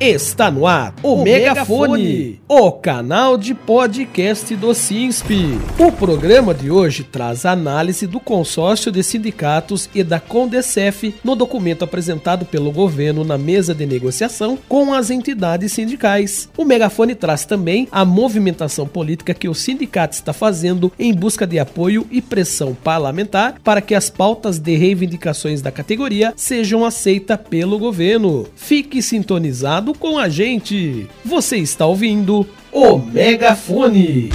Está no ar o, Megafone, o canal de podcast do SINSP. O programa de hoje traz análise do consórcio de sindicatos e da Condecef no documento apresentado pelo governo na mesa de negociação com as entidades sindicais. O Megafone traz também a movimentação política que o sindicato está fazendo em busca de apoio e pressão parlamentar para que as pautas de reivindicações da categoria sejam aceitas pelo governo. Fique sintonizado com a gente. Você está ouvindo o Megafone.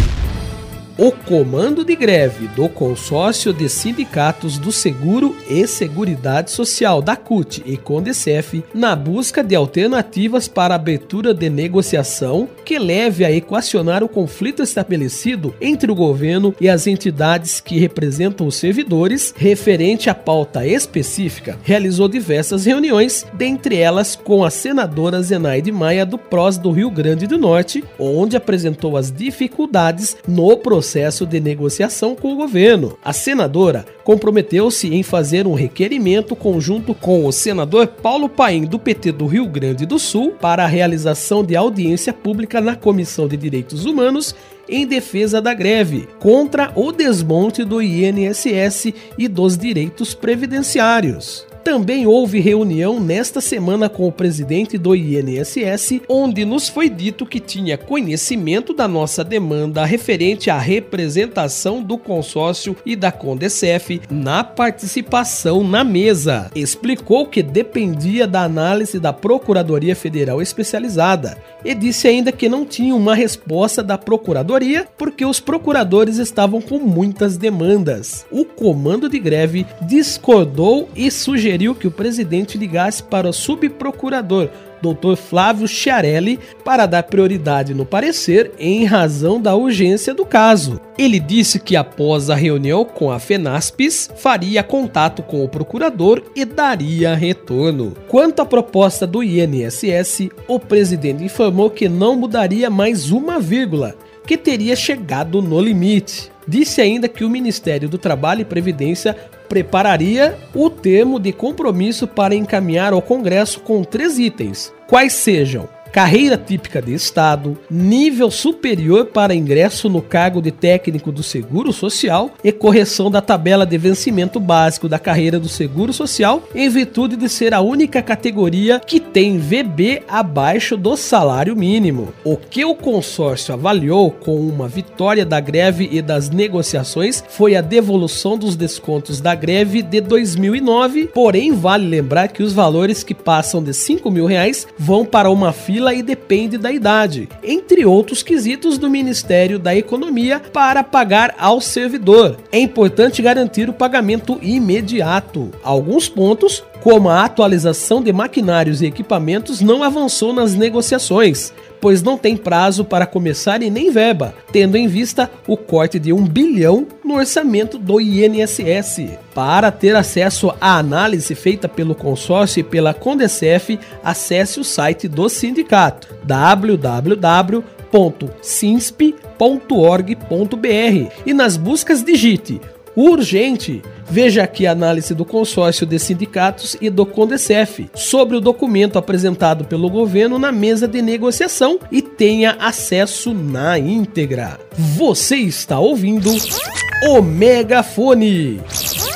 O comando de greve do Consórcio de Sindicatos do Seguro e Seguridade Social da CUT e Condecef na busca de alternativas para abertura de negociação que leve a equacionar o conflito estabelecido entre o governo e as entidades que representam os servidores referente à pauta específica, realizou diversas reuniões, dentre elas com a senadora Zenaide Maia do PROS do Rio Grande do Norte, onde apresentou as dificuldades no processo processo de negociação com o governo. A senadora comprometeu-se em fazer um requerimento conjunto com o senador Paulo Paim, do PT do Rio Grande do Sul, para a realização de audiência pública na Comissão de Direitos Humanos em defesa da greve, contra o desmonte do INSS e dos direitos previdenciários. Também houve reunião nesta semana com o presidente do INSS, onde nos foi dito que tinha conhecimento da nossa demanda referente à representação do consórcio e da Condecef na participação na mesa. Explicou que dependia da análise da Procuradoria Federal Especializada e disse ainda que não tinha uma resposta da Procuradoria porque os procuradores estavam com muitas demandas. O comando de greve discordou e sugeriu sugeriu que o presidente ligasse para o subprocurador, Dr. Flávio Chiarelli, para dar prioridade no parecer em razão da urgência do caso. Ele disse que após a reunião com a FENASPES, faria contato com o procurador e daria retorno. Quanto à proposta do INSS, o presidente informou que não mudaria mais uma vírgula, que teria chegado no limite. Disse ainda que o Ministério do Trabalho e Previdência prepararia o termo de compromisso para encaminhar ao Congresso com três itens, quais sejam? Carreira típica de Estado, nível superior para ingresso no cargo de técnico do Seguro Social e correção da tabela de vencimento básico da carreira do Seguro Social, em virtude de ser a única categoria que tem VB abaixo do salário mínimo. O que o consórcio avaliou com uma vitória da greve e das negociações foi a devolução dos descontos da greve de 2009, porém vale lembrar que os valores que passam de 5 mil reais vão para uma fila e depende da idade, entre outros quesitos do Ministério da Economia para pagar ao servidor. É importante garantir o pagamento imediato. Alguns pontos como a atualização de maquinários e equipamentos não avançou nas negociações, pois não tem prazo para começar e nem verba, tendo em vista o corte de um bilhão no orçamento do INSS. Para ter acesso à análise feita pelo consórcio e pela Condecef, acesse o site do sindicato www.sinsp.org.br e nas buscas digite urgente. Veja aqui a análise do consórcio de sindicatos e do Condecef sobre o documento apresentado pelo governo na mesa de negociação e tenha acesso na íntegra. Você está ouvindo o Megafone,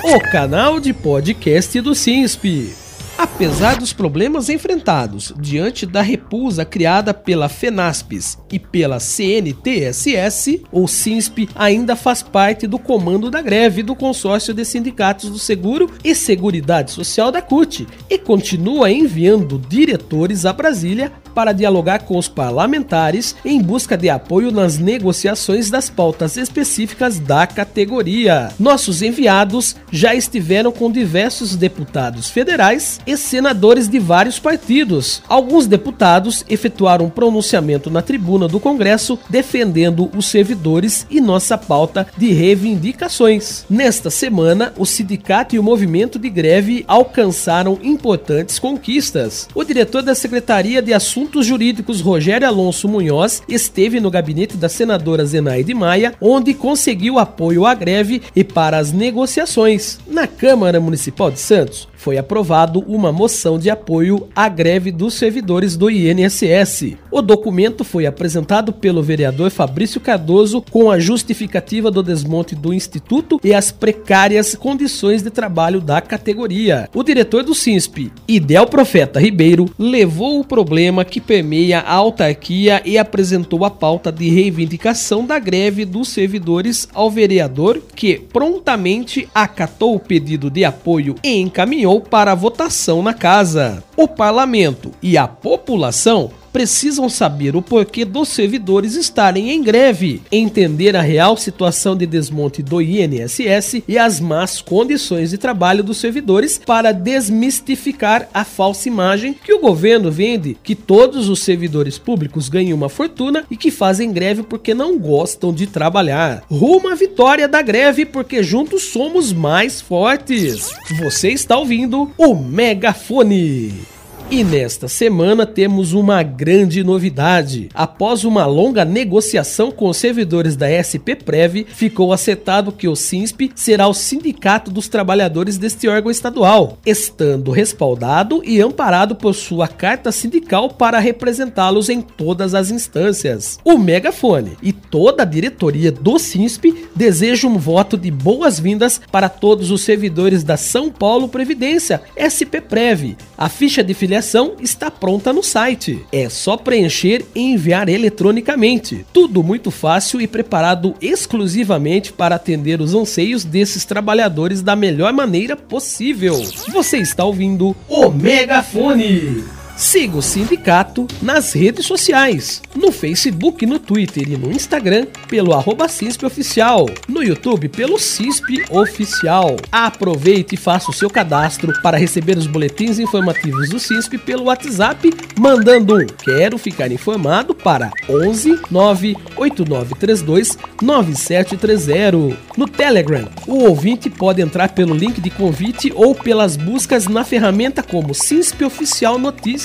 o canal de podcast do SINSP. Apesar dos problemas enfrentados diante da repulsa criada pela FENASPES e pela CNTSS, o SINSP ainda faz parte do comando da greve do consórcio de sindicatos do Seguro e Seguridade Social da CUT e continua enviando diretores a Brasília para dialogar com os parlamentares em busca de apoio nas negociações das pautas específicas da categoria. Nossos enviados já estiveram com diversos deputados federais e senadores de vários partidos. Alguns deputados efetuaram um pronunciamento na tribuna do Congresso defendendo os servidores e nossa pauta de reivindicações. Nesta semana, o sindicato e o movimento de greve alcançaram importantes conquistas. O diretor da Secretaria de Assuntos Assuntos Jurídicos Rogério Alonso Munhoz esteve no gabinete da senadora Zenaide Maia, onde conseguiu apoio à greve e para as negociações. Na Câmara Municipal de Santos, foi aprovado uma moção de apoio à greve dos servidores do INSS. O documento foi apresentado pelo vereador Fabrício Cardoso com a justificativa do desmonte do instituto e as precárias condições de trabalho da categoria. O diretor do SINSP, Idel Profeta Ribeiro, levou o problema que permeia a autarquia e apresentou a pauta de reivindicação da greve dos servidores ao vereador, que prontamente acatou o pedido de apoio e encaminhou para votação na casa. O parlamento e a população precisam saber o porquê dos servidores estarem em greve, entender a real situação de desmonte do INSS e as más condições de trabalho dos servidores para desmistificar a falsa imagem que o governo vende que todos os servidores públicos ganham uma fortuna e que fazem greve porque não gostam de trabalhar. Rumo à vitória da greve porque juntos somos mais fortes. Você está ouvindo o Megafone. E nesta semana temos uma grande novidade. Após uma longa negociação com os servidores da SP Prev, ficou acertado que o SINSP será o sindicato dos trabalhadores deste órgão estadual, estando respaldado e amparado por sua carta sindical para representá-los em todas as instâncias. O Megafone e toda a diretoria do SINSP desejam um voto de boas-vindas para todos os servidores da São Paulo Previdência, SP Prev. A ficha de filiação está pronta no site. É só preencher e enviar eletronicamente. Tudo muito fácil e preparado exclusivamente para atender os anseios desses trabalhadores da melhor maneira possível. Você está ouvindo o Megafone. Siga o sindicato nas redes sociais, no Facebook, no Twitter e no Instagram pelo arroba CISP Oficial, no YouTube pelo CISP Oficial. Aproveite e faça o seu cadastro para receber os boletins informativos do CISP pelo WhatsApp, mandando um Quero ficar informado para 11 98932 9730. No Telegram, o ouvinte pode entrar pelo link de convite ou pelas buscas na ferramenta como CISP Oficial Notícias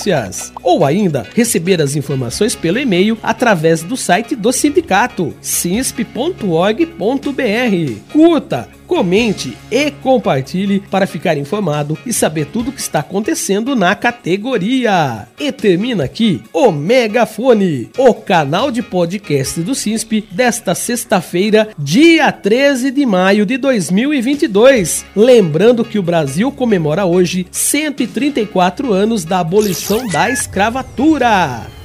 Ou ainda, receber as informações pelo e-mail através do site do sindicato, cinsp.org.br. Curta, comente e compartilhe para ficar informado e saber tudo o que está acontecendo na categoria. E termina aqui o Megafone, o canal de podcast do SINSP desta sexta-feira, dia 13 de maio de 2022. Lembrando que o Brasil comemora hoje 134 anos da abolição da escravatura.